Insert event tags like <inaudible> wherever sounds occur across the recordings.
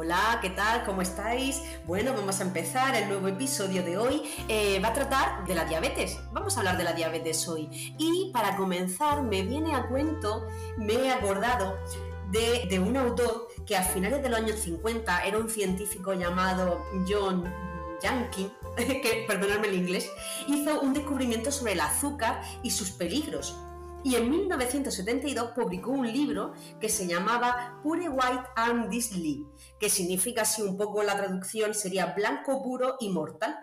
Hola, ¿qué tal? ¿Cómo estáis? Bueno, vamos a empezar el nuevo episodio de hoy. Eh, va a tratar de la diabetes. Vamos a hablar de la diabetes hoy. Y para comenzar, me viene a cuento, me he acordado de, un autor que a finales de los años 50 era un científico llamado John Yankee, <laughs> que perdonadme el inglés, hizo un descubrimiento sobre el azúcar y sus peligros y en 1972 publicó un libro que se llamaba Pure White and Disly, que significa así un poco la traducción sería blanco puro y mortal.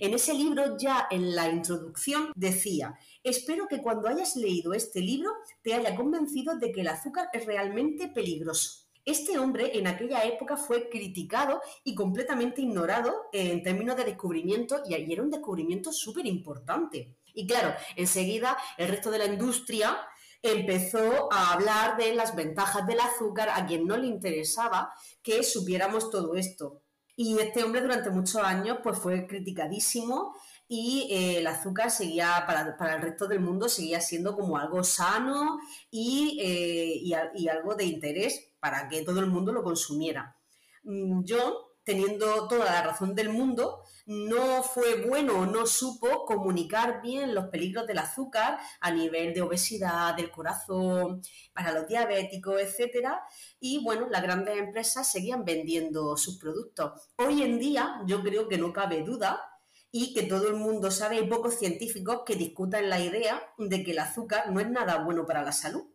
En ese libro ya en la introducción decía, espero que cuando hayas leído este libro te haya convencido de que el azúcar es realmente peligroso. Este hombre en aquella época fue criticado y completamente ignorado en términos de descubrimiento y era un descubrimiento súper importante. Y claro, enseguida el resto de la industria empezó a hablar de las ventajas del azúcar a quien no le interesaba que supiéramos todo esto. Y este hombre durante muchos años pues fue criticadísimo y eh, el azúcar seguía, para, el resto del mundo, seguía siendo como algo sano y, eh, y algo de interés para que todo el mundo lo consumiera. Mm, yo teniendo toda la razón del mundo, no fue bueno o no supo comunicar bien los peligros del azúcar a nivel de obesidad, del corazón, para los diabéticos, etcétera. Y bueno, las grandes empresas seguían vendiendo sus productos. Hoy en día, yo creo que no cabe duda y que todo el mundo sabe, hay pocos científicos que discutan la idea de que el azúcar no es nada bueno para la salud.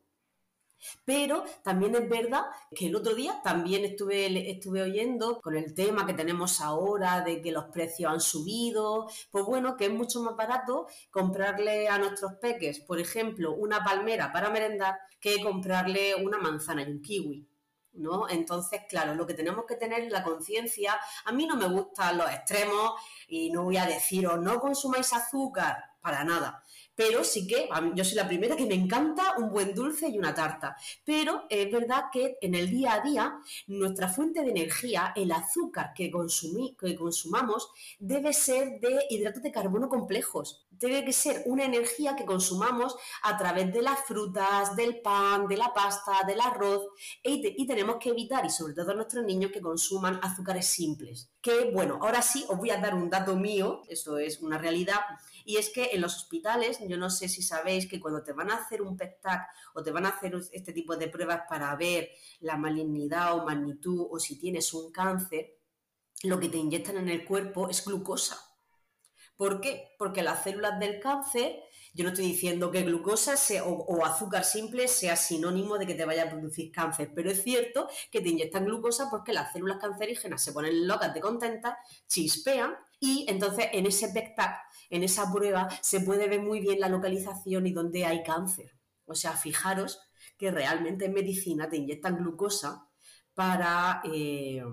Pero también es verdad que el otro día también estuve, estuve oyendo con el tema que tenemos ahora de que los precios han subido, pues bueno, que es mucho más barato comprarle a nuestros peques, por ejemplo, una palmera para merendar que comprarle una manzana y un kiwi. ¿No? Entonces, claro, lo que tenemos que tener es la conciencia. A mí no me gustan los extremos y no voy a deciros no consumáis azúcar, para nada pero sí que yo soy la primera que me encanta un buen dulce y una tarta. Pero es verdad que en el día a día nuestra fuente de energía, el azúcar que, que consumamos, debe ser de hidratos de carbono complejos. Debe que ser una energía que consumamos a través de las frutas, del pan, de la pasta, del arroz y, y tenemos que evitar, y sobre todo a nuestros niños, que consuman azúcares simples. Que bueno, ahora sí os voy a dar un dato mío, eso es una realidad y es que en los hospitales, yo no sé si sabéis que cuando te van a hacer un PET-TAC o te van a hacer este tipo de pruebas para ver la malignidad o magnitud o si tienes un cáncer, lo que te inyectan en el cuerpo es glucosa. ¿Por qué? Porque las células del cáncer, yo no estoy diciendo que glucosa o, azúcar simple sea sinónimo de que te vaya a producir cáncer, pero es cierto que te inyectan glucosa porque las células cancerígenas se ponen locas de contentas, chispean y entonces en ese PET-TAC en esa prueba se puede ver muy bien la localización y dónde hay cáncer. O sea, fijaros que realmente en medicina te inyectan glucosa para, eh,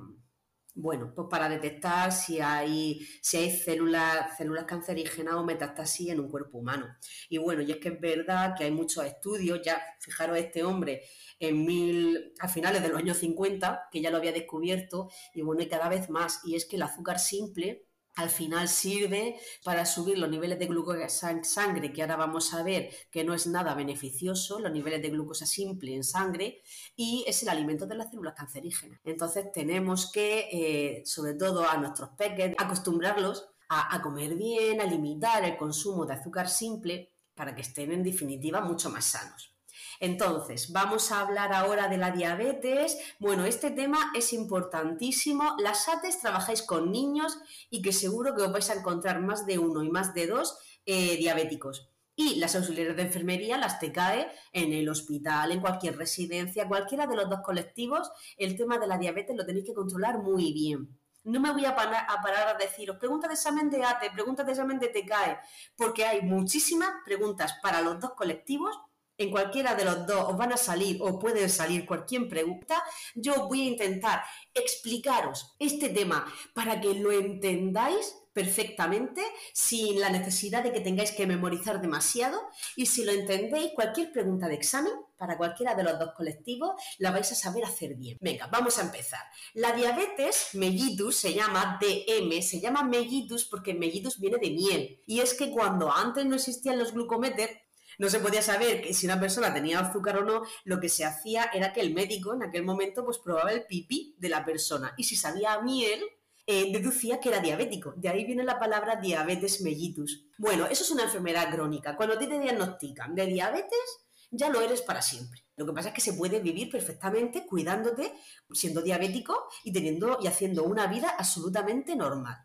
bueno, pues para detectar si hay, si hay células, células cancerígenas o metástasis en un cuerpo humano. Y bueno, y es que es verdad que hay muchos estudios, ya fijaros este hombre en mil, a finales de los años 50, que ya lo había descubierto, y bueno, y cada vez más, y es que el azúcar simple al final sirve para subir los niveles de glucosa en sangre, que ahora vamos a ver que no es nada beneficioso, los niveles de glucosa simple en sangre, y es el alimento de las células cancerígenas. Entonces tenemos que, eh, sobre todo a nuestros peques, acostumbrarlos a, a comer bien, a limitar el consumo de azúcar simple para que estén en definitiva mucho más sanos. Entonces, vamos a hablar ahora de la diabetes. Bueno, este tema es importantísimo. Las ATES trabajáis con niños y que seguro que os vais a encontrar más de uno y más de dos eh, diabéticos. Y las auxiliares de enfermería, las TCAE, en el hospital, en cualquier residencia, cualquiera de los dos colectivos, el tema de la diabetes lo tenéis que controlar muy bien. No me voy a parar a, parar a deciros, pregunta de examen de ATE, pregunta de examen de TCAE, porque hay muchísimas preguntas para los dos colectivos en cualquiera de los dos os van a salir o pueden salir cualquier pregunta, yo voy a intentar explicaros este tema para que lo entendáis perfectamente sin la necesidad de que tengáis que memorizar demasiado y si lo entendéis, cualquier pregunta de examen para cualquiera de los dos colectivos la vais a saber hacer bien. Venga, vamos a empezar. La diabetes mellitus se llama DM, se llama mellitus porque mellitus viene de miel y es que cuando antes no existían los glucometers no se podía saber que si una persona tenía azúcar o no, lo que se hacía era que el médico en aquel momento pues probaba el pipí de la persona y si sabía a miel, eh, deducía que era diabético. De ahí viene la palabra diabetes mellitus. Bueno, eso es una enfermedad crónica. Cuando te diagnostican de diabetes, ya lo eres para siempre. Lo que pasa es que se puede vivir perfectamente cuidándote, siendo diabético y teniendo y haciendo una vida absolutamente normal.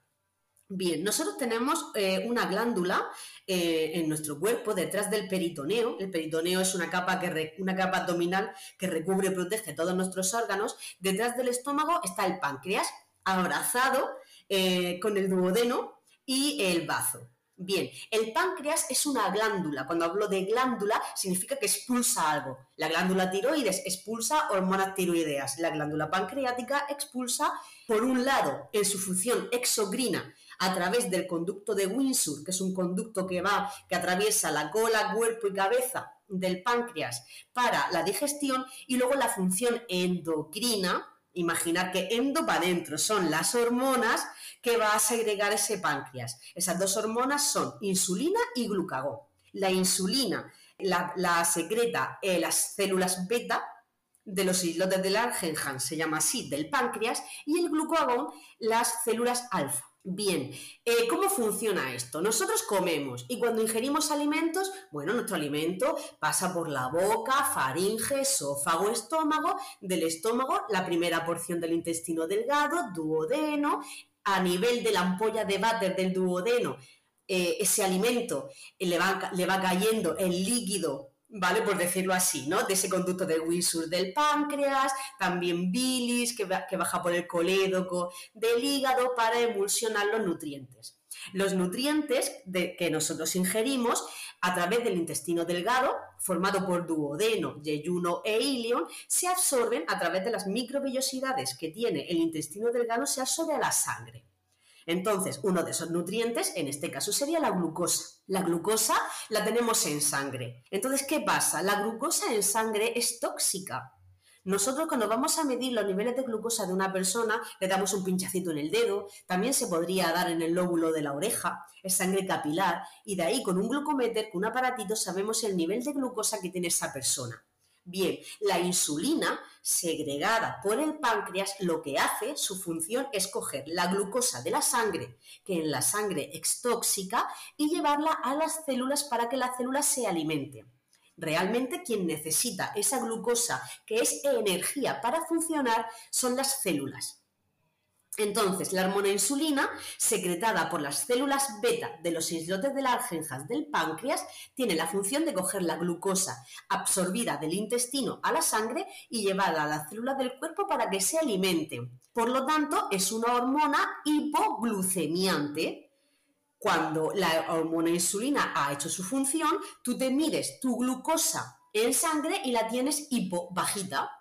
Bien, nosotros tenemos eh, una glándula eh, en nuestro cuerpo detrás del peritoneo. El peritoneo es una capa, que una capa abdominal que recubre y protege todos nuestros órganos. Detrás del estómago está el páncreas, abrazado eh, con el duodeno y el bazo. Bien, el páncreas es una glándula. Cuando hablo de glándula, significa que expulsa algo. La glándula tiroides expulsa hormonas tiroideas. La glándula pancreática expulsa, por un lado, en su función exocrina, a través del conducto de Windsor, que es un conducto que va, que atraviesa la cola, cuerpo y cabeza del páncreas para la digestión, y luego la función endocrina, imaginar que endo para adentro son las hormonas que va a segregar ese páncreas. Esas dos hormonas son insulina y glucagón. La insulina la, secreta en las células beta de los islotes del Langerhans, se llama así, del páncreas, y el glucagón las células alfa. Bien, eh, ¿cómo funciona esto? Nosotros comemos y cuando ingerimos alimentos, bueno, nuestro alimento pasa por la boca, faringe, esófago, estómago, del estómago la primera porción del intestino delgado, duodeno, a nivel de la ampolla de váter del duodeno, eh, ese alimento le va, le va cayendo el líquido ¿vale? Por decirlo así, ¿no? De ese conducto de Wilson del páncreas, también bilis que, baja por el colédoco del hígado para emulsionar los nutrientes. Los nutrientes que nosotros ingerimos a través del intestino delgado, formado por duodeno, yeyuno e ilion, se absorben a través de las microvellosidades que tiene el intestino delgado, se absorbe a la sangre. Entonces, uno de esos nutrientes, en este caso, sería la glucosa. La glucosa la tenemos en sangre. Entonces, ¿qué pasa? La glucosa en sangre es tóxica. Nosotros cuando vamos a medir los niveles de glucosa de una persona, le damos un pinchacito en el dedo, también se podría dar en el lóbulo de la oreja, es sangre capilar, y de ahí con un glucómetro, con un aparatito, sabemos el nivel de glucosa que tiene esa persona. Bien, la insulina segregada por el páncreas lo que hace, su función es coger la glucosa de la sangre, que en la sangre es tóxica, y llevarla a las células para que las células se alimenten. Realmente quien necesita esa glucosa, que es energía para funcionar, son las células. Entonces, la hormona insulina, secretada por las células beta de los islotes de las algenjas del páncreas, tiene la función de coger la glucosa absorbida del intestino a la sangre y llevarla a las células del cuerpo para que se alimenten. Por lo tanto, es una hormona hipoglucemiante. Cuando la hormona insulina ha hecho su función, tú te mides tu glucosa en sangre y la tienes hipobajita.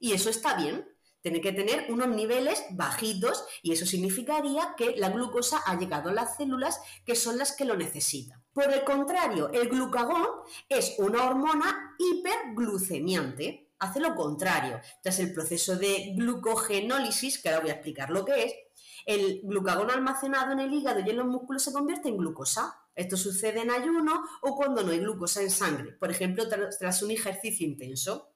Y eso está bien, tiene que tener unos niveles bajitos y eso significaría que la glucosa ha llegado a las células que son las que lo necesitan. Por el contrario, el glucagón es una hormona hiperglucemiante. Hace lo contrario. Tras el proceso de glucogenólisis, que ahora voy a explicar lo que es, el glucagón almacenado en el hígado y en los músculos se convierte en glucosa. Esto sucede en ayuno o cuando no hay glucosa en sangre, por ejemplo, tras un ejercicio intenso.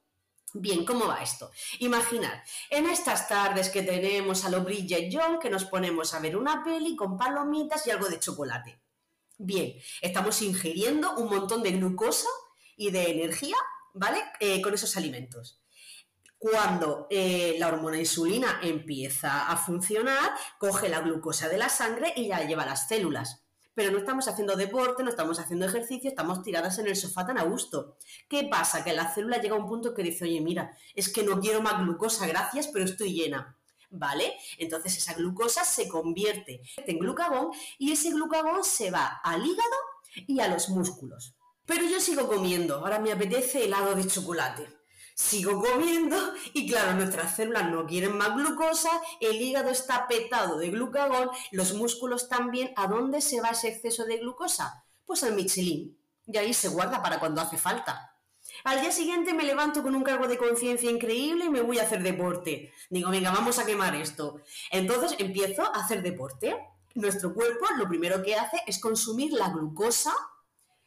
Bien, ¿cómo va esto? Imaginar, en estas tardes que tenemos a lo Bridget John, que nos ponemos a ver una peli con palomitas y algo de chocolate. Bien, estamos ingiriendo un montón de glucosa y de energía, ¿vale? Eh, con esos alimentos. Cuando eh, la hormona insulina empieza a funcionar, coge la glucosa de la sangre y la lleva a las células pero no estamos haciendo deporte, no estamos haciendo ejercicio, estamos tiradas en el sofá tan a gusto. ¿Qué pasa? Que la célula llega a un punto que dice, oye, mira, es que no quiero más glucosa, gracias, pero estoy llena. ¿Vale? Entonces esa glucosa se convierte en glucagón y ese glucagón se va al hígado y a los músculos. Pero yo sigo comiendo, ahora me apetece helado de chocolate sigo comiendo y claro, nuestras células no quieren más glucosa, el hígado está petado de glucagón, los músculos también. ¿A dónde se va ese exceso de glucosa? Pues al Michelin. Y ahí se guarda para cuando hace falta. Al día siguiente me levanto con un cargo de conciencia increíble y me voy a hacer deporte. Digo, venga, vamos a quemar esto. Entonces empiezo a hacer deporte. Nuestro cuerpo lo primero que hace es consumir la glucosa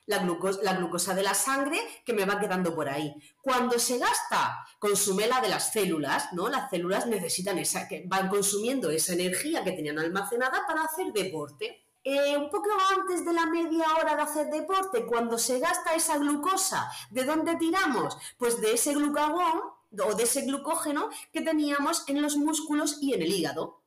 la glucosa, de la sangre que me va quedando por ahí. Cuando se gasta, consume la de las células, ¿no? Las células necesitan esa, que van consumiendo esa energía que tenían almacenada para hacer deporte. Eh, un poco antes de la media hora de hacer deporte, cuando se gasta esa glucosa, ¿de dónde tiramos? Pues de ese glucagón o de ese glucógeno que teníamos en los músculos y en el hígado.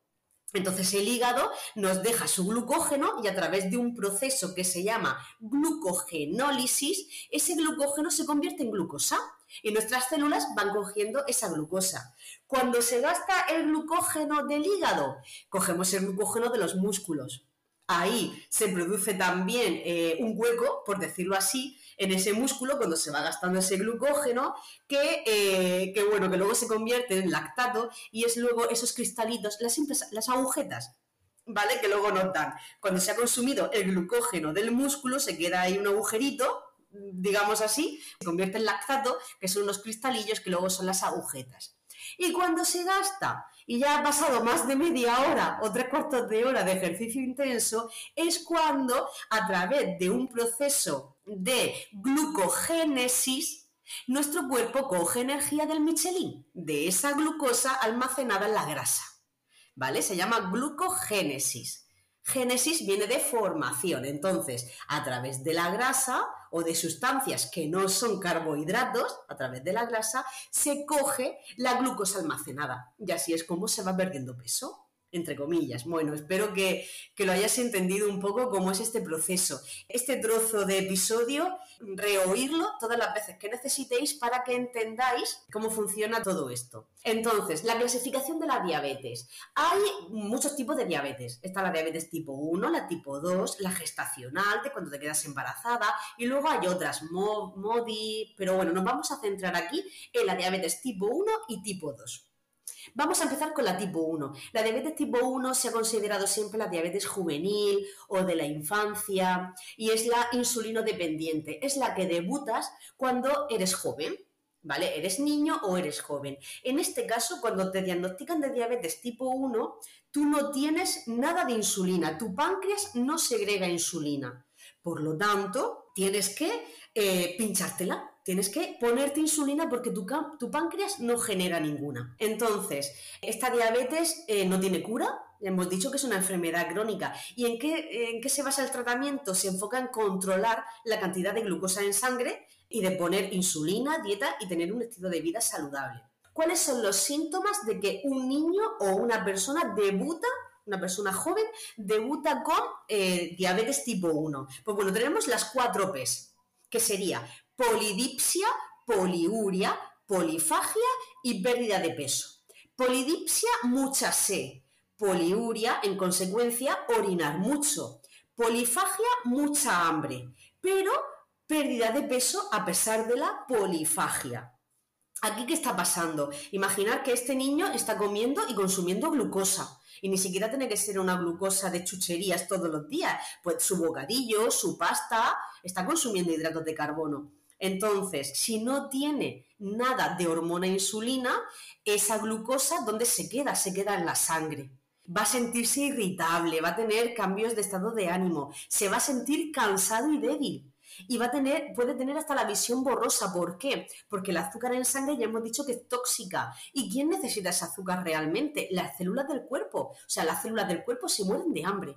Entonces el hígado nos deja su glucógeno y a través de un proceso que se llama glucogenólisis, ese glucógeno se convierte en glucosa y nuestras células van cogiendo esa glucosa. Cuando se gasta el glucógeno del hígado, cogemos el glucógeno de los músculos. Ahí se produce también eh, un hueco, por decirlo así, en ese músculo cuando se va gastando ese glucógeno que, eh, que, bueno, que luego se convierte en lactato y es luego esos cristalitos, las, las agujetas, ¿vale? Que luego notan. Cuando se ha consumido el glucógeno del músculo, se queda ahí un agujerito, digamos así, se convierte en lactato, que son unos cristalillos que luego son las agujetas. Y cuando se gasta y ya ha pasado más de media hora o tres cuartos de hora de ejercicio intenso, es cuando a través de un proceso de glucogénesis, nuestro cuerpo coge energía del Michelin, de esa glucosa almacenada en la grasa. ¿Vale? Se llama glucogénesis. Génesis viene de formación, entonces, a través de la grasa o de sustancias que no son carbohidratos, a través de la grasa, se coge la glucosa almacenada. Y así es como se va perdiendo peso entre comillas. Bueno, espero que, lo hayas entendido un poco cómo es este proceso. Este trozo de episodio, reoírlo todas las veces que necesitéis para que entendáis cómo funciona todo esto. Entonces, la clasificación de la diabetes. Hay muchos tipos de diabetes. Está la diabetes tipo 1, la tipo 2, la gestacional, de cuando te quedas embarazada, y luego hay otras, MODI, pero bueno, nos vamos a centrar aquí en la diabetes tipo 1 y tipo 2. Vamos a empezar con la tipo 1. La diabetes tipo 1 se ha considerado siempre la diabetes juvenil o de la infancia y es la insulino dependiente. Es la que debutas cuando eres joven. ¿Vale? Eres niño o eres joven. En este caso, cuando te diagnostican de diabetes tipo 1, tú no tienes nada de insulina, tu páncreas no segrega insulina. Por lo tanto, tienes que eh, pinchártela tienes que ponerte insulina porque tu, páncreas no genera ninguna. Entonces, esta diabetes eh, no tiene cura, hemos dicho que es una enfermedad crónica. ¿Y en qué, en qué se basa el tratamiento? Se enfoca en controlar la cantidad de glucosa en sangre y de poner insulina, dieta y tener un estilo de vida saludable. ¿Cuáles son los síntomas de que un niño o una persona debuta una persona joven debuta con eh, diabetes tipo 1. Pues bueno, tenemos las cuatro P's, que sería polidipsia, poliuria, polifagia y pérdida de peso. Polidipsia, mucha sed. Poliuria, en consecuencia, orinar mucho. Polifagia, mucha hambre. Pero pérdida de peso a pesar de la polifagia. Aquí, ¿qué está pasando? Imaginar que este niño está comiendo y consumiendo glucosa. Y ni siquiera tiene que ser una glucosa de chucherías todos los días. Pues su bocadillo, su pasta, está consumiendo hidratos de carbono. Entonces, si no tiene nada de hormona insulina, esa glucosa, ¿dónde se queda? Se queda en la sangre. Va a sentirse irritable, va a tener cambios de estado de ánimo, se va a sentir cansado y débil. Y va a tener, puede tener hasta la visión borrosa. ¿Por qué? Porque el azúcar en sangre ya hemos dicho que es tóxica. ¿Y quién necesita ese azúcar realmente? Las células del cuerpo. O sea, las células del cuerpo se mueren de hambre.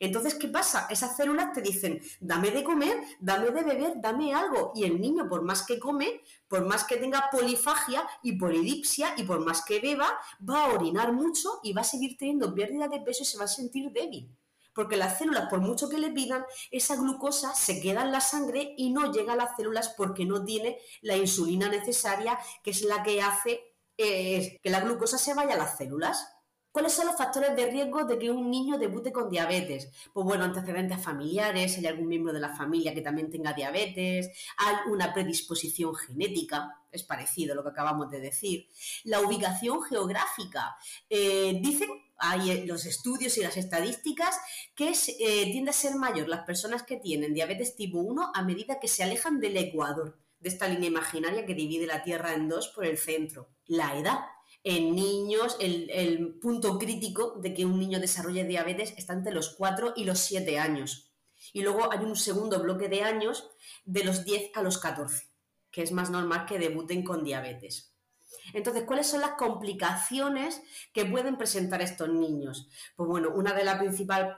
Entonces, ¿qué pasa? Esas células te dicen, dame de comer, dame de beber, dame algo. Y el niño, por más que come, por más que tenga polifagia y polidipsia y por más que beba, va a orinar mucho y va a seguir teniendo pérdida de peso y se va a sentir débil. Porque las células, por mucho que le pidan, esa glucosa se queda en la sangre y no llega a las células porque no tiene la insulina necesaria, que es la que hace eh, que la glucosa se vaya a las células. ¿Cuáles son los factores de riesgo de que un niño debute con diabetes? Pues bueno, antecedentes familiares, hay algún miembro de la familia que también tenga diabetes, hay una predisposición genética, es parecido a lo que acabamos de decir. La ubicación geográfica. Eh, dicen, hay eh, los estudios y las estadísticas, que eh, tiende a ser mayor las personas que tienen diabetes tipo 1 a medida que se alejan del ecuador, de esta línea imaginaria que divide la Tierra en dos por el centro. La edad en niños el, punto crítico de que un niño desarrolle diabetes está entre los 4 y los 7 años. Y luego hay un segundo bloque de años de los 10 a los 14, que es más normal que debuten con diabetes. Entonces, ¿cuáles son las complicaciones que pueden presentar estos niños? Pues bueno, una de las principales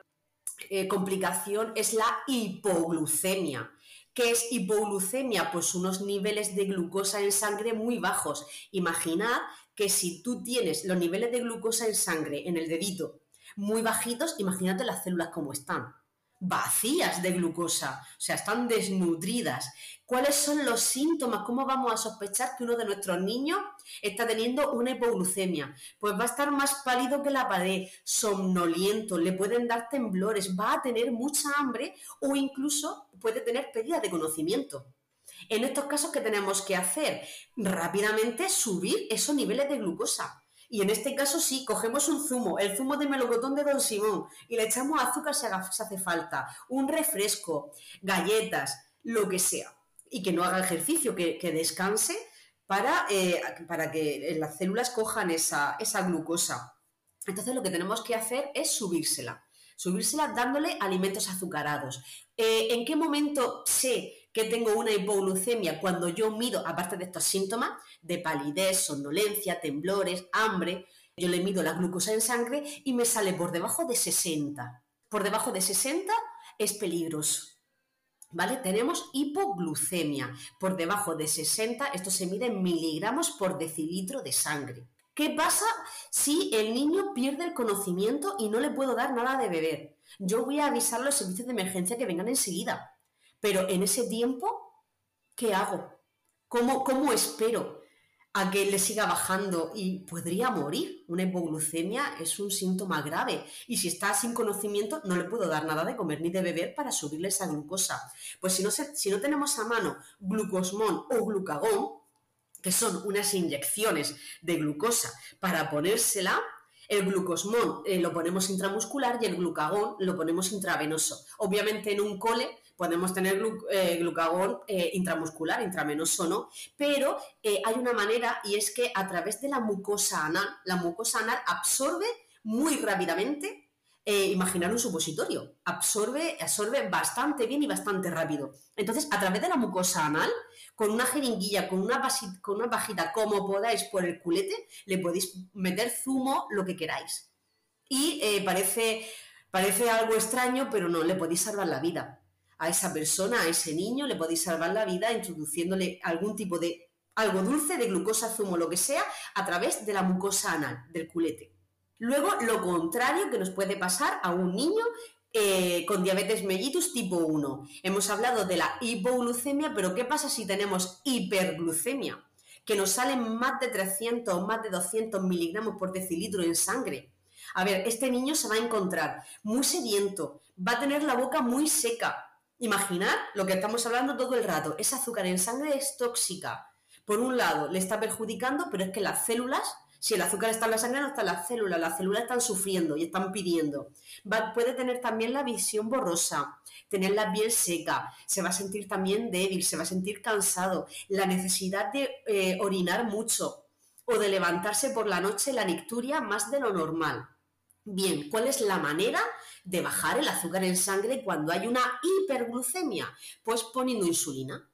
eh, complicaciones es la hipoglucemia. ¿Qué es hipoglucemia? Pues unos niveles de glucosa en sangre muy bajos. Imaginad que si tú tienes los niveles de glucosa en sangre en el dedito muy bajitos, imagínate las células como están vacías de glucosa, o sea, están desnutridas. ¿Cuáles son los síntomas? ¿Cómo vamos a sospechar que uno de nuestros niños está teniendo una hipoglucemia? Pues va a estar más pálido que la pared, somnoliento, le pueden dar temblores, va a tener mucha hambre o incluso puede tener pérdida de conocimiento. En estos casos, ¿qué tenemos que hacer? Rápidamente subir esos niveles de glucosa. Y en este caso sí, cogemos un zumo, el zumo de melocotón de Don Simón, y le echamos azúcar si hace falta, un refresco, galletas, lo que sea. Y que no haga ejercicio, que, descanse para, eh, para, que las células cojan esa, esa glucosa. Entonces lo que tenemos que hacer es subírsela subírsela dándole alimentos azucarados. Eh, ¿En qué momento sé que tengo una hipoglucemia? Cuando yo mido, aparte de estos síntomas de palidez, somnolencia, temblores, hambre, yo le mido la glucosa en sangre y me sale por debajo de 60. Por debajo de 60 es peligroso. ¿Vale? Tenemos hipoglucemia. Por debajo de 60, esto se mide en miligramos por decilitro de sangre. ¿Qué pasa si el niño pierde el conocimiento y no le puedo dar nada de beber? Yo voy a avisar a los servicios de emergencia que vengan enseguida. Pero en ese tiempo, ¿qué hago? ¿Cómo, cómo espero a que le siga bajando y podría morir? Una hipoglucemia es un síntoma grave y si está sin conocimiento no le puedo dar nada de comer ni de beber para subirle esa glucosa. Pues si no, si no tenemos a mano glucosmón o glucagón, que son unas inyecciones de glucosa para ponérsela. El glucosmón eh, lo ponemos intramuscular y el glucagón lo ponemos intravenoso. Obviamente en un cole podemos tener eh, glucagón eh, intramuscular, intravenoso no, pero hay una manera y es que a través de la mucosa anal, la mucosa anal absorbe muy rápidamente imaginar un supositorio. Absorbe, absorbe bastante bien y bastante rápido. Entonces, a través de la mucosa anal, con una jeringuilla, con una, con una pajita, como podáis por el culete, le podéis meter zumo, lo que queráis. Y eh, parece, parece algo extraño, pero no, le podéis salvar la vida. A esa persona, a ese niño, le podéis salvar la vida introduciéndole algún tipo de algo dulce, de glucosa, zumo, lo que sea, a través de la mucosa anal, del culete. Luego, lo contrario que nos puede pasar a un niño eh, con diabetes mellitus tipo 1. Hemos hablado de la hipoglucemia, pero ¿qué pasa si tenemos hiperglucemia? Que nos salen más de 300 o más de 200 miligramos por decilitro en sangre. A ver, este niño se va a encontrar muy sediento, va a tener la boca muy seca. Imaginar lo que estamos hablando todo el rato. Ese azúcar en sangre es tóxica. Por un lado, le está perjudicando, pero es que las células si el azúcar está en la sangre, no está en las células. Las células están sufriendo y están pidiendo. puede tener también la visión borrosa, tener la piel seca, se va a sentir también débil, se va a sentir cansado, la necesidad de eh, orinar mucho o de levantarse por la noche la nicturia más de lo normal. Bien, ¿cuál es la manera de bajar el azúcar en sangre cuando hay una hiperglucemia? Pues poniendo insulina.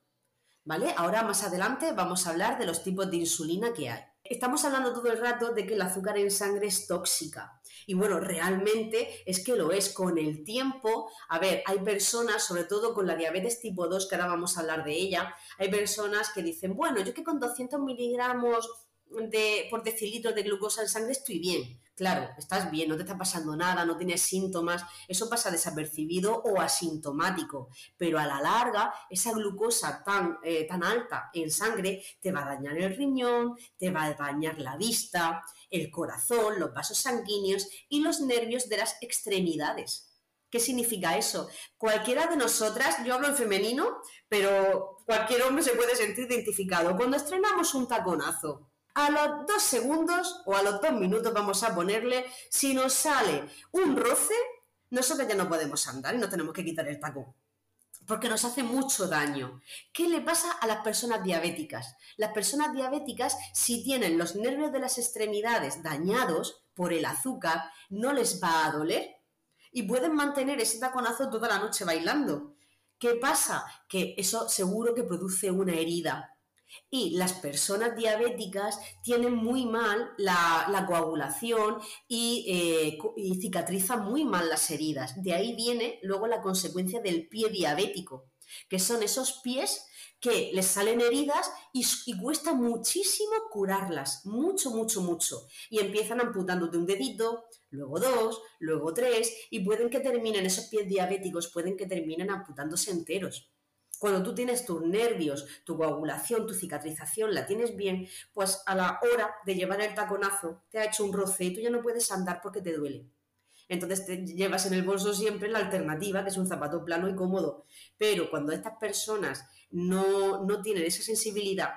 ¿Vale? Ahora más adelante vamos a hablar de los tipos de insulina que hay. Estamos hablando todo el rato de que el azúcar en sangre es tóxica. Y bueno, realmente es que lo es con el tiempo. A ver, hay personas, sobre todo con la diabetes tipo 2, que ahora vamos a hablar de ella, hay personas que dicen, bueno, yo que con 200 miligramos de, por decilitro de glucosa en sangre estoy bien. Claro, estás bien, no te está pasando nada, no tienes síntomas, eso pasa desapercibido o asintomático, pero a la larga esa glucosa tan, eh, tan alta en sangre te va a dañar el riñón, te va a dañar la vista, el corazón, los vasos sanguíneos y los nervios de las extremidades. ¿Qué significa eso? Cualquiera de nosotras, yo hablo en femenino, pero cualquier hombre se puede sentir identificado. Cuando estrenamos un taconazo, a los dos segundos o a los dos minutos vamos a ponerle, si nos sale un roce, nosotros ya no podemos andar y no tenemos que quitar el tacón. Porque nos hace mucho daño. ¿Qué le pasa a las personas diabéticas? Las personas diabéticas, si tienen los nervios de las extremidades dañados por el azúcar, no les va a doler. y pueden mantener ese taconazo toda la noche bailando. ¿Qué pasa? Que eso seguro que produce una herida. Y las personas diabéticas tienen muy mal la, coagulación y, eh, y cicatrizan muy mal las heridas. De ahí viene luego la consecuencia del pie diabético, que son esos pies que les salen heridas y, cuesta muchísimo curarlas, mucho, mucho, mucho. Y empiezan amputándote un dedito, luego dos, luego tres, y pueden que terminen, esos pies diabéticos pueden que terminen amputándose enteros. Cuando tú tienes tus nervios, tu coagulación, tu cicatrización, la tienes bien, pues a la hora de llevar el taconazo te ha hecho un roce y tú ya no puedes andar porque te duele. Entonces te llevas en el bolso siempre la alternativa, que es un zapato plano y cómodo. Pero cuando estas personas no, tienen esa sensibilidad,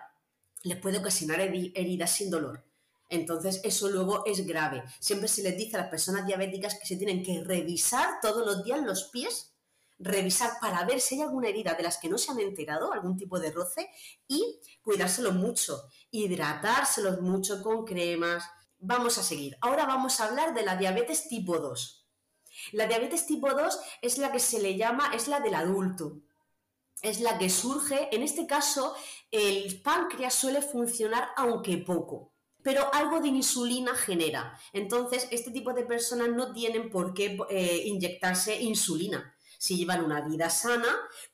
les puede ocasionar heridas sin dolor. Entonces, eso luego es grave. Siempre se les dice a las personas diabéticas que se tienen que revisar todos los días los pies, revisar para ver si hay alguna herida de las que no se han enterado, algún tipo de roce, y cuidárselos mucho, hidratárselos mucho con cremas, Vamos a seguir. Ahora vamos a hablar de la diabetes tipo 2. La diabetes tipo 2 es la que se le llama, es la del adulto. Es la que surge, en este caso, el páncreas suele funcionar aunque poco, pero algo de insulina genera. Entonces, este tipo de personas no tienen por qué eh, inyectarse insulina. Si llevan una vida sana,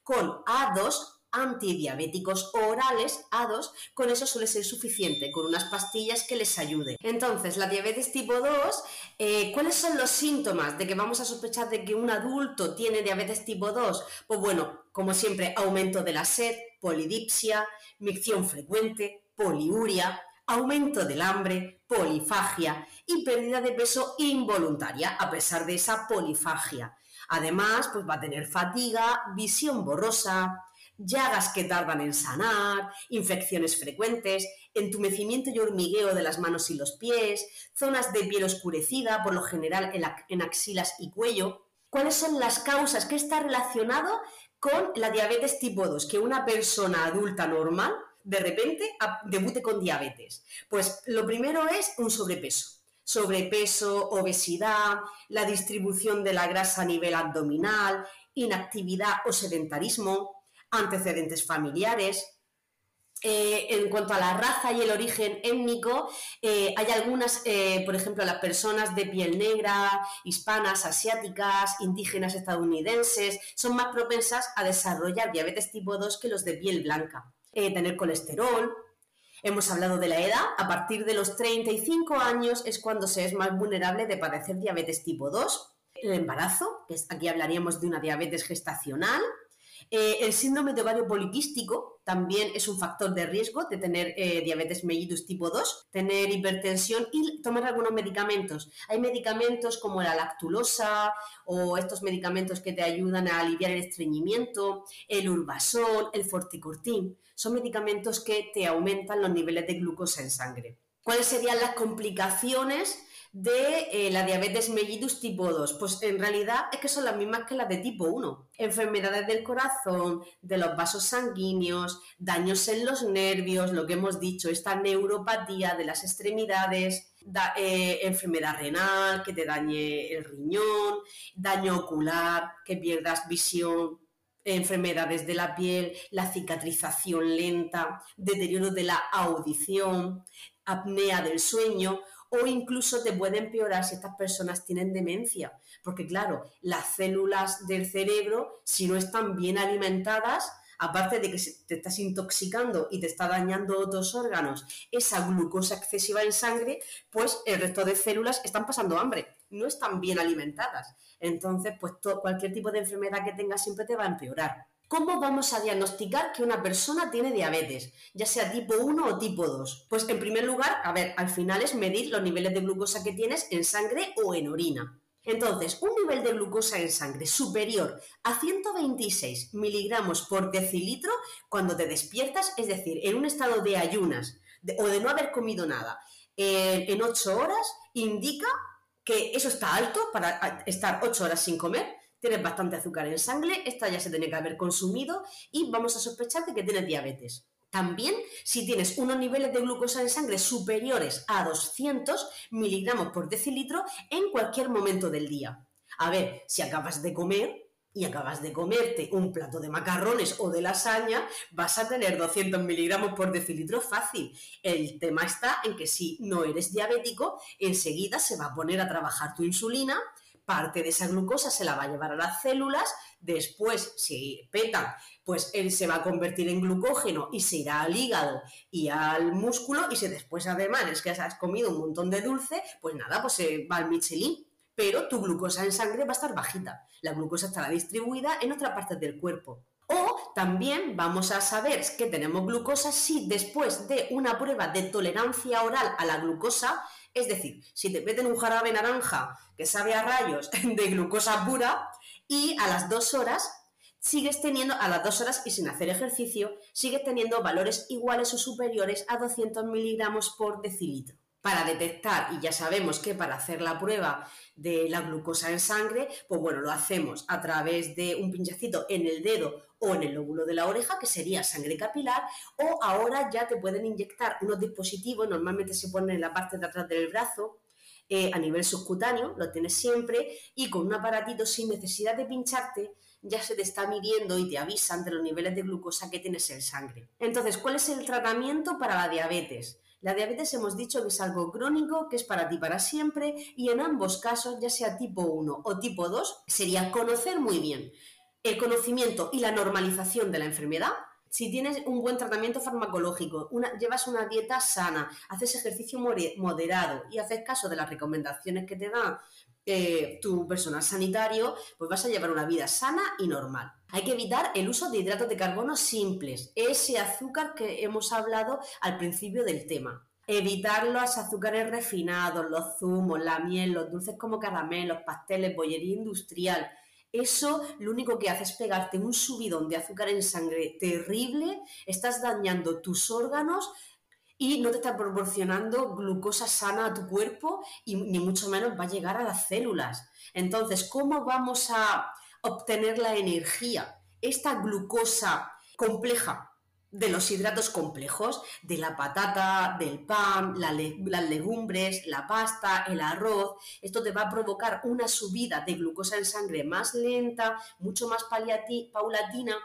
con A2 antidiabéticos orales A2, con eso suele ser suficiente, con unas pastillas que les ayude. Entonces, la diabetes tipo 2, eh, ¿cuáles son los síntomas de que vamos a sospechar de que un adulto tiene diabetes tipo 2? Pues bueno, como siempre, aumento de la sed, polidipsia, micción frecuente, poliuria, aumento del hambre, polifagia y pérdida de peso involuntaria a pesar de esa polifagia. Además, pues va a tener fatiga, visión borrosa, llagas que tardan en sanar, infecciones frecuentes, entumecimiento y hormigueo de las manos y los pies, zonas de piel oscurecida, por lo general en, axilas y cuello. ¿Cuáles son las causas? ¿Qué está relacionado con la diabetes tipo 2? Que una persona adulta normal de repente debute con diabetes. Pues lo primero es un sobrepeso sobrepeso, obesidad, la distribución de la grasa a nivel abdominal, inactividad o sedentarismo, antecedentes familiares. Eh, en cuanto a la raza y el origen étnico, eh, hay algunas, eh, por ejemplo, las personas de piel negra, hispanas, asiáticas, indígenas estadounidenses, son más propensas a desarrollar diabetes tipo 2 que los de piel blanca. tener colesterol. Hemos hablado de la edad, a partir de los 35 años es cuando se es más vulnerable de padecer diabetes tipo 2. El embarazo, que aquí hablaríamos de una diabetes gestacional, eh, el síndrome de ovario poliquístico también es un factor de riesgo de tener eh, diabetes mellitus tipo 2, tener hipertensión y tomar algunos medicamentos. Hay medicamentos como la lactulosa o estos medicamentos que te ayudan a aliviar el estreñimiento, el urbasol, el forticortin. Son medicamentos que te aumentan los niveles de glucosa en sangre. ¿Cuáles serían las complicaciones de eh, la diabetes mellitus tipo 2? Pues en realidad es que son las mismas que las de tipo 1. Enfermedades del corazón, de los vasos sanguíneos, daños en los nervios, lo que hemos dicho, esta neuropatía de las extremidades, eh, enfermedad renal, que te dañe el riñón, daño ocular, que pierdas visión, enfermedades de la piel, la cicatrización lenta, deterioro de la audición, apnea del sueño o incluso te puede empeorar si estas personas tienen demencia, porque claro, las células del cerebro, si no están bien alimentadas, aparte de que te estás intoxicando y te está dañando otros órganos, esa glucosa excesiva en sangre, pues el resto de células están pasando hambre, no están bien alimentadas. Entonces, pues cualquier tipo de enfermedad que tengas siempre te va a empeorar. ¿Cómo vamos a diagnosticar que una persona tiene diabetes, ya sea tipo 1 o tipo 2? Pues en primer lugar, a ver, al final es medir los niveles de glucosa que tienes en sangre o en orina. Entonces, un nivel de glucosa en sangre superior a 126 miligramos por decilitro cuando te despiertas, es decir, en un estado de ayunas o de no haber comido nada en 8 horas, indica que eso está alto para estar 8 horas sin comer tienes bastante azúcar en sangre, esta ya se tiene que haber consumido y vamos a sospechar de que tienes diabetes. También, si tienes unos niveles de glucosa en sangre superiores a 200 miligramos por decilitro en cualquier momento del día. A ver, si acabas de comer, y acabas de comerte un plato de macarrones o de lasaña, vas a tener 200 miligramos por decilitro fácil. El tema está en que si no eres diabético, enseguida se va a poner a trabajar tu insulina, parte de esa glucosa se la va a llevar a las células, después, si petan, pues él se va a convertir en glucógeno y se irá al hígado y al músculo, y si después además es que has comido un montón de dulce, pues nada, pues se va al Michelin pero tu glucosa en sangre va a estar bajita. La glucosa estará distribuida en otras partes del cuerpo. O también vamos a saber que tenemos glucosa si después de una prueba de tolerancia oral a la glucosa, es decir, si te meten un jarabe naranja que sabe a rayos <laughs> de glucosa pura y a las dos horas sigues teniendo, a las dos horas y sin hacer ejercicio, sigues teniendo valores iguales o superiores a 200 miligramos por decilitro para detectar, y ya sabemos que para hacer la prueba de la glucosa en sangre, pues bueno, lo hacemos a través de un pinchacito en el dedo o en el lóbulo de la oreja, que sería sangre capilar, o ahora ya te pueden inyectar unos dispositivos, normalmente se ponen en la parte de atrás del brazo, eh, a nivel subcutáneo, lo tienes siempre, y con un aparatito sin necesidad de pincharte, ya se te está midiendo y te avisan de los niveles de glucosa que tienes en sangre. Entonces, ¿cuál es el tratamiento para la diabetes? La diabetes hemos dicho que es algo crónico, que es para ti para siempre y en ambos casos, ya sea tipo 1 o tipo 2, sería conocer muy bien el conocimiento y la normalización de la enfermedad. Si tienes un buen tratamiento farmacológico, llevas una dieta sana, haces ejercicio moderado y haces caso de las recomendaciones que te dan eh, tu personal sanitario, pues vas a llevar una vida sana y normal. Hay que evitar el uso de hidratos de carbono simples, ese azúcar que hemos hablado al principio del tema. Evitar los azúcares refinados, los zumos, la miel, los dulces como caramelos, pasteles, bollería industrial. Eso lo único que hace es pegarte un subidón de azúcar en sangre terrible, estás dañando tus órganos, y no te está proporcionando glucosa sana a tu cuerpo y ni mucho menos va a llegar a las células. Entonces, ¿cómo vamos a obtener la energía? Esta glucosa compleja de los hidratos complejos, de la patata, del pan, las legumbres, la pasta, el arroz. Esto te va a provocar una subida de glucosa en sangre más lenta, mucho más paulatina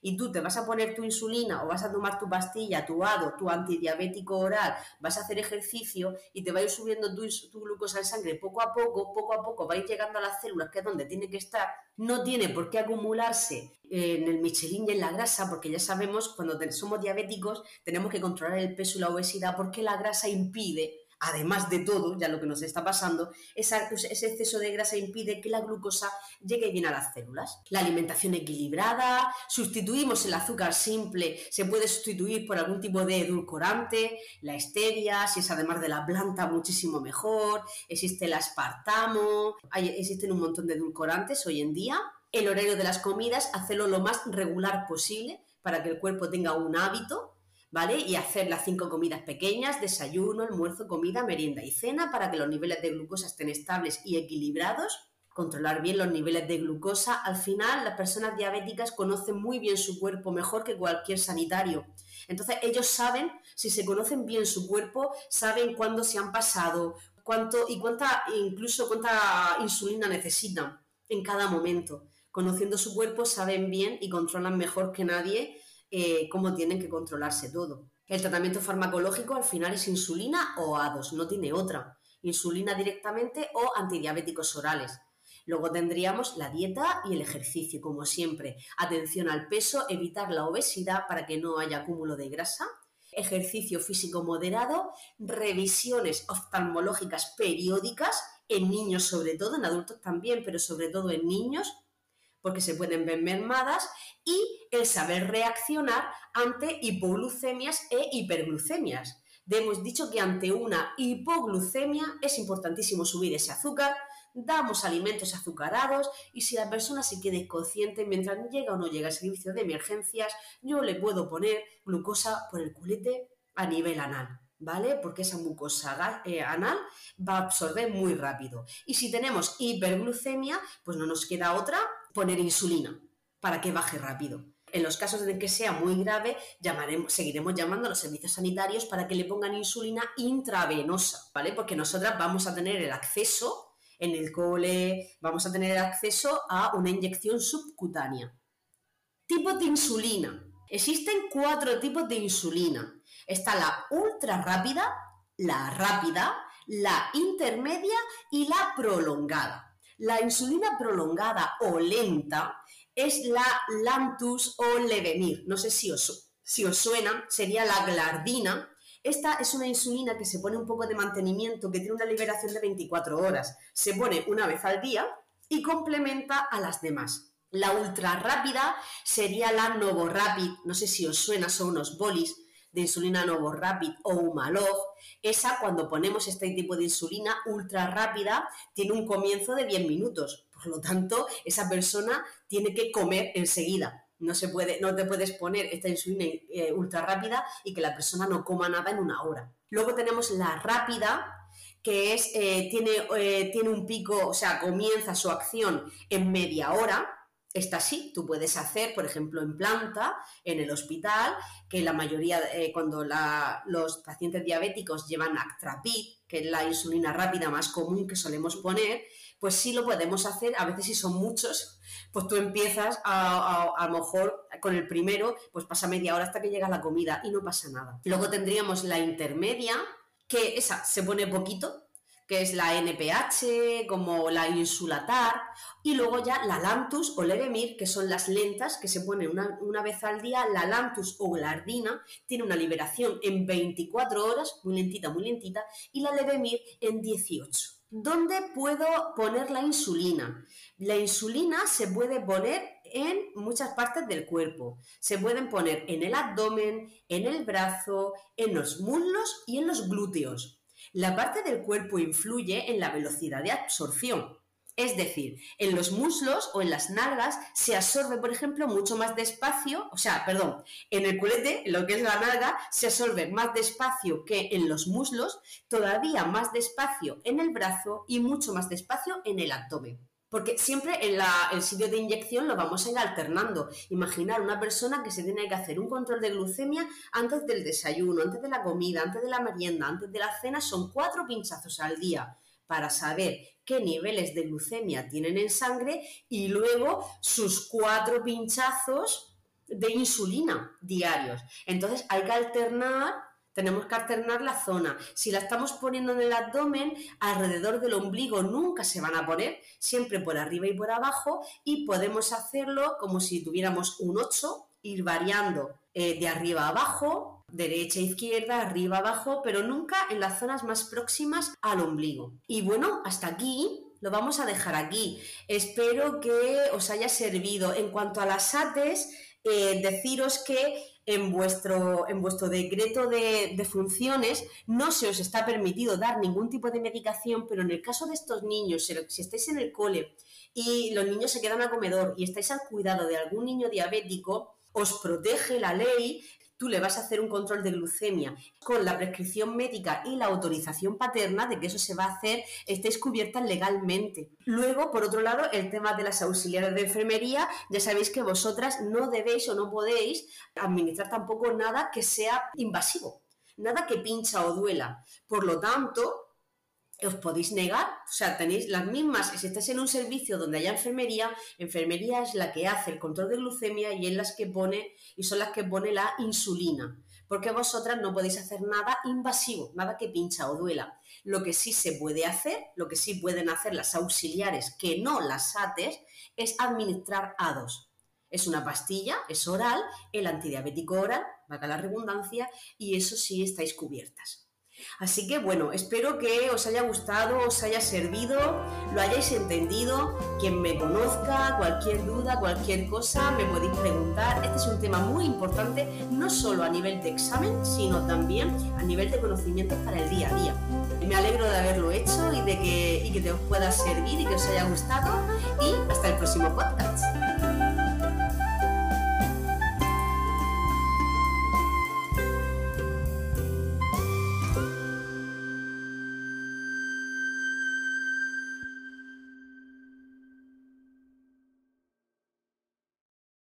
y tú te vas a poner tu insulina o vas a tomar tu pastilla, tu ADO, tu antidiabético oral, vas a hacer ejercicio y te va a ir subiendo tu, glucosa en sangre poco a poco, poco a poco va a ir llegando a las células, que es donde tiene que estar, no tiene por qué acumularse en el Michelin y en la grasa, porque ya sabemos, cuando somos diabéticos tenemos que controlar el peso y la obesidad porque la grasa impide además de todo, ya lo que nos está pasando, ese exceso de grasa impide que la glucosa llegue bien a las células. La alimentación equilibrada, sustituimos el azúcar simple, se puede sustituir por algún tipo de edulcorante, la stevia, si es además de la planta muchísimo mejor, existe el aspartamo, existen un montón de edulcorantes hoy en día. El horario de las comidas, hacerlo lo más regular posible para que el cuerpo tenga un hábito ¿vale? Y hacer las cinco comidas pequeñas, desayuno, almuerzo, comida, merienda y cena para que los niveles de glucosa estén estables y equilibrados. Controlar bien los niveles de glucosa. Al final, las personas diabéticas conocen muy bien su cuerpo mejor que cualquier sanitario. Entonces, ellos saben, si se conocen bien su cuerpo, saben cuándo se han pasado, cuánto y cuánta, incluso cuánta insulina necesitan en cada momento. Conociendo su cuerpo, saben bien y controlan mejor que nadie eh, cómo tienen que controlarse todo. El tratamiento farmacológico al final es insulina o ADOS, no tiene otra. Insulina directamente o antidiabéticos orales. Luego tendríamos la dieta y el ejercicio, como siempre. Atención al peso, evitar la obesidad para que no haya acúmulo de grasa. Ejercicio físico moderado, revisiones oftalmológicas periódicas, en niños sobre todo, en adultos también, pero sobre todo en niños, porque se pueden ver mermadas, y el saber reaccionar ante hipoglucemias e hiperglucemias. Hemos dicho que ante una hipoglucemia es importantísimo subir ese azúcar, damos alimentos azucarados y si la persona se quede consciente mientras llega o no llega al servicio de emergencias, yo le puedo poner glucosa por el culete a nivel anal. ¿vale? Porque esa mucosa eh, anal va a absorber muy rápido. Y si tenemos hiperglucemia, pues no nos queda otra poner insulina para que baje rápido. En los casos en que sea muy grave, llamaremos, seguiremos llamando a los servicios sanitarios para que le pongan insulina intravenosa, ¿vale? Porque nosotras vamos a tener el acceso en el cole, vamos a tener acceso a una inyección subcutánea. Tipos de insulina. Existen cuatro tipos de insulina. Está la ultra rápida, la rápida, la intermedia y la prolongada. La insulina prolongada o lenta es la Lantus o Levemir. No sé si os, si os suena, sería la glardina. Esta es una insulina que se pone un poco de mantenimiento, que tiene una liberación de 24 horas. Se pone una vez al día y complementa a las demás. La ultra rápida sería la Novorapid, no sé si os suena, son unos bolis de insulina Novorapid o Humalog, esa cuando ponemos este tipo de insulina ultra rápida tiene un comienzo de 10 minutos. Por lo tanto, esa persona tiene que comer enseguida. No, se puede, no te puedes poner esta insulina eh, ultra rápida y que la persona no coma nada en una hora. Luego tenemos la rápida, que es, eh, tiene, eh, tiene un pico, o sea, comienza su acción en media hora, esta sí, tú puedes hacer, por ejemplo, en planta, en el hospital, que la mayoría, eh, cuando los pacientes diabéticos llevan Actrapid, que es la insulina rápida más común que solemos poner, pues sí lo podemos hacer, a veces si son muchos, pues tú empiezas a, a, lo mejor con el primero, pues pasa media hora hasta que llega la comida y no pasa nada. Luego tendríamos la intermedia, que esa se pone poquito, que es la NPH, como la Insulatar, y luego ya la Lantus o Levemir, que son las lentas que se ponen una, vez al día. La Lantus o Glardina tiene una liberación en 24 horas, muy lentita, muy lentita, y la Levemir en 18. ¿Dónde puedo poner la insulina? La insulina se puede poner en muchas partes del cuerpo. Se pueden poner en el abdomen, en el brazo, en los muslos y en los glúteos. La parte del cuerpo influye en la velocidad de absorción. Es decir, en los muslos o en las nalgas se absorbe, por ejemplo, mucho más despacio, o sea, perdón, en el culete, lo que es la nalga, se absorbe más despacio que en los muslos, todavía más despacio en el brazo y mucho más despacio en el abdomen. Porque siempre en el sitio de inyección lo vamos a ir alternando. Imaginar una persona que se tiene que hacer un control de glucemia antes del desayuno, antes de la comida, antes de la merienda, antes de la cena, son cuatro pinchazos al día para saber qué niveles de glucemia tienen en sangre y luego sus cuatro pinchazos de insulina diarios. Entonces hay que alternar tenemos que alternar la zona. Si la estamos poniendo en el abdomen, alrededor del ombligo nunca se van a poner, siempre por arriba y por abajo, y podemos hacerlo como si tuviéramos un 8, ir variando eh, de arriba a abajo, derecha, izquierda, arriba, abajo, pero nunca en las zonas más próximas al ombligo. Y bueno, hasta aquí lo vamos a dejar aquí. Espero que os haya servido. En cuanto a las ATES, eh, deciros que en vuestro, en vuestro decreto de, de, funciones no se os está permitido dar ningún tipo de medicación, pero en el caso de estos niños, si estáis en el cole y los niños se quedan a comedor y estáis al cuidado de algún niño diabético, os protege la ley tú le vas a hacer un control de glucemia con la prescripción médica y la autorización paterna de que eso se va a hacer, estéis cubiertas legalmente. Luego, por otro lado, el tema de las auxiliares de enfermería, ya sabéis que vosotras no debéis o no podéis administrar tampoco nada que sea invasivo, nada que pincha o duela. Por lo tanto, os podéis negar, o sea, tenéis las mismas, si estáis en un servicio donde haya enfermería, enfermería es la que hace el control de glucemia y es las que pone, y son las que pone la insulina, porque vosotras no podéis hacer nada invasivo, nada que pincha o duela. Lo que sí se puede hacer, lo que sí pueden hacer las auxiliares, que no las ATES, es administrar A2. Es una pastilla, es oral, el antidiabético oral, vaga la redundancia, y eso sí estáis cubiertas. Así que bueno, espero que os haya gustado, os haya servido, lo hayáis entendido. Quien me conozca, cualquier duda, cualquier cosa, me podéis preguntar. Este es un tema muy importante, no solo a nivel de examen, sino también a nivel de conocimientos para el día a día. Me alegro de haberlo hecho y de que, y que te pueda servir y que os haya gustado. Y hasta el próximo podcast.